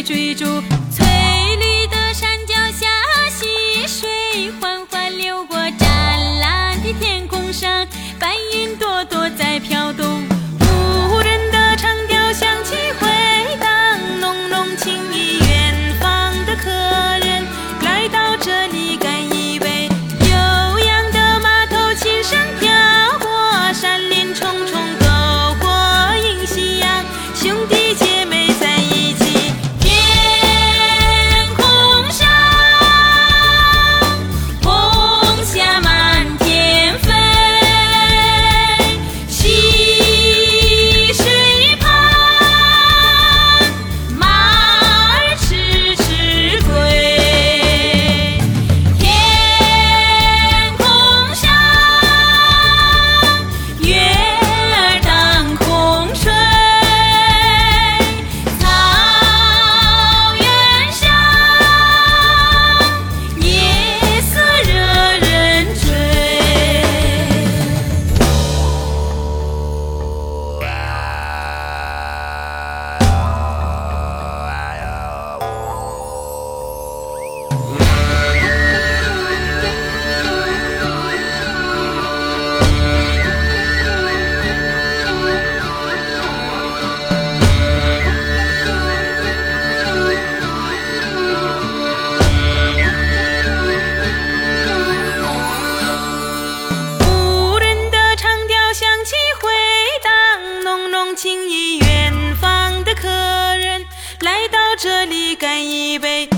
追逐请你远方的客人来到这里干一杯。